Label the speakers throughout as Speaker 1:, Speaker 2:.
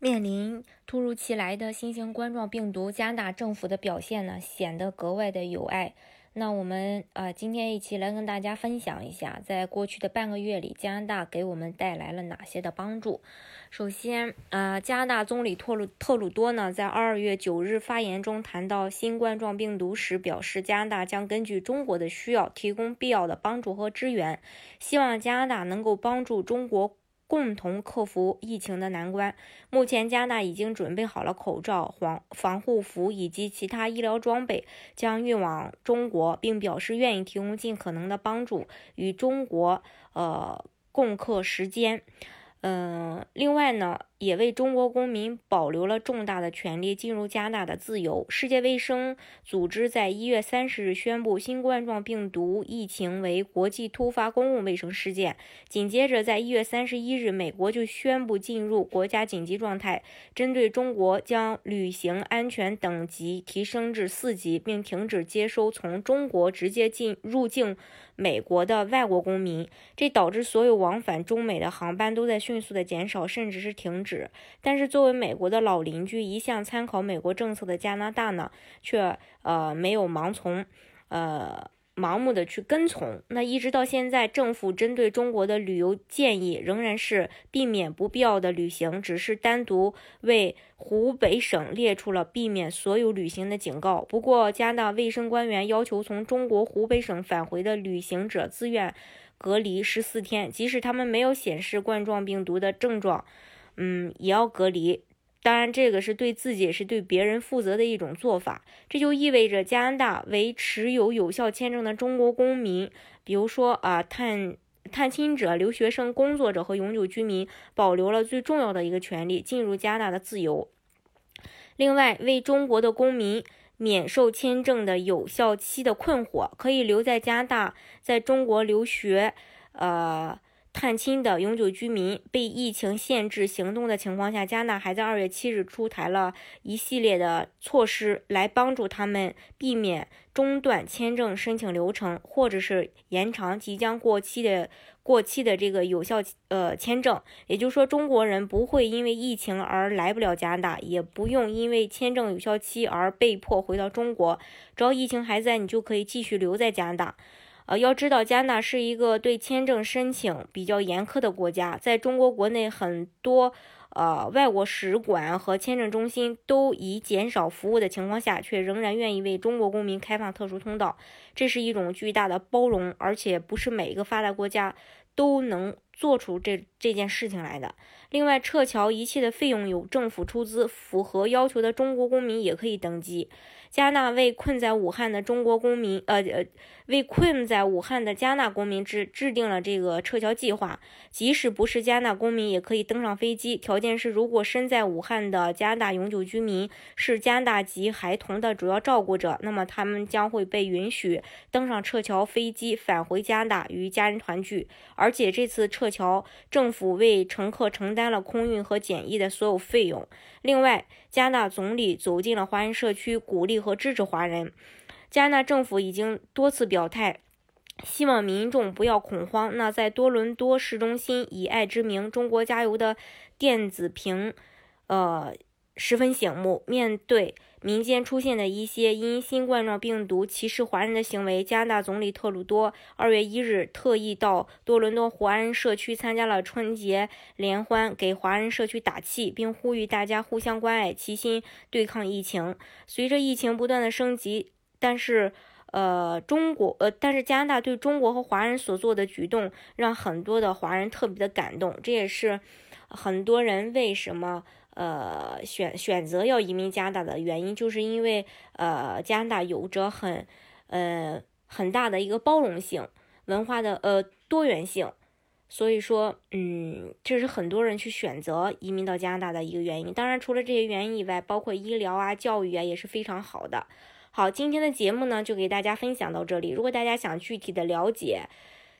Speaker 1: 面临突如其来的新型冠状病毒，加拿大政府的表现呢显得格外的有爱。那我们呃今天一起来跟大家分享一下，在过去的半个月里，加拿大给我们带来了哪些的帮助。首先，呃，加拿大总理特鲁特鲁多呢在二月九日发言中谈到新冠状病毒时，表示加拿大将根据中国的需要提供必要的帮助和支援，希望加拿大能够帮助中国。共同克服疫情的难关。目前，加拿大已经准备好了口罩、防防护服以及其他医疗装备，将运往中国，并表示愿意提供尽可能的帮助，与中国呃共克时艰。嗯，另外呢，也为中国公民保留了重大的权利进入加拿大的自由。世界卫生组织在一月三十日宣布新冠状病毒疫情为国际突发公共卫生事件。紧接着，在一月三十一日，美国就宣布进入国家紧急状态，针对中国将旅行安全等级提升至四级，并停止接收从中国直接进入境美国的外国公民。这导致所有往返中美的航班都在。迅速的减少，甚至是停止。但是，作为美国的老邻居，一向参考美国政策的加拿大呢，却呃没有盲从，呃。盲目的去跟从，那一直到现在，政府针对中国的旅游建议仍然是避免不必要的旅行，只是单独为湖北省列出了避免所有旅行的警告。不过，加拿大卫生官员要求从中国湖北省返回的旅行者自愿隔离十四天，即使他们没有显示冠状病毒的症状，嗯，也要隔离。当然，这个是对自己也是对别人负责的一种做法。这就意味着加拿大为持有有效签证的中国公民，比如说啊探探亲者、留学生、工作者和永久居民，保留了最重要的一个权利——进入加拿大的自由。另外，为中国的公民免受签证的有效期的困惑，可以留在加拿大，在中国留学，呃。探亲的永久居民被疫情限制行动的情况下，加拿大还在二月七日出台了一系列的措施，来帮助他们避免中断签证申请流程，或者是延长即将过期的过期的这个有效呃签证。也就是说，中国人不会因为疫情而来不了加拿大，也不用因为签证有效期而被迫回到中国。只要疫情还在，你就可以继续留在加拿大。呃，要知道加纳是一个对签证申请比较严苛的国家，在中国国内很多呃外国使馆和签证中心都以减少服务的情况下，却仍然愿意为中国公民开放特殊通道，这是一种巨大的包容，而且不是每一个发达国家都能做出这这件事情来的。另外，撤侨一切的费用由政府出资，符合要求的中国公民也可以登记。加纳为困在武汉的中国公民，呃呃，为困在武汉的加纳公民制制定了这个撤侨计划。即使不是加纳公民，也可以登上飞机。条件是，如果身在武汉的加拿大永久居民是加拿大籍孩童的主要照顾者，那么他们将会被允许登上撤侨飞机返回加拿大与家人团聚。而而且这次撤侨，政府为乘客承担了空运和检疫的所有费用。另外，加拿大总理走进了华人社区，鼓励和支持华人。加拿大政府已经多次表态，希望民众不要恐慌。那在多伦多市中心以爱之名“中国加油”的电子屏，呃。十分醒目。面对民间出现的一些因新冠状病毒歧视华人的行为，加拿大总理特鲁多二月一日特意到多伦多华人社区参加了春节联欢，给华人社区打气，并呼吁大家互相关爱，齐心对抗疫情。随着疫情不断的升级，但是，呃，中国，呃，但是加拿大对中国和华人所做的举动，让很多的华人特别的感动。这也是很多人为什么。呃，选选择要移民加拿大的原因，就是因为呃，加拿大有着很呃很大的一个包容性，文化的呃多元性，所以说，嗯，这是很多人去选择移民到加拿大的一个原因。当然，除了这些原因以外，包括医疗啊、教育啊也是非常好的。好，今天的节目呢就给大家分享到这里。如果大家想具体的了解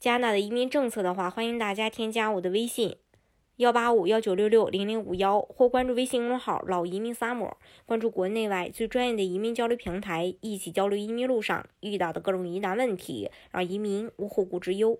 Speaker 1: 加拿大的移民政策的话，欢迎大家添加我的微信幺八五幺九六六零零五幺，或关注微信公众号“老移民萨摩关注国内外最专业的移民交流平台，一起交流移民路上遇到的各种疑难问题，让移民无后顾之忧。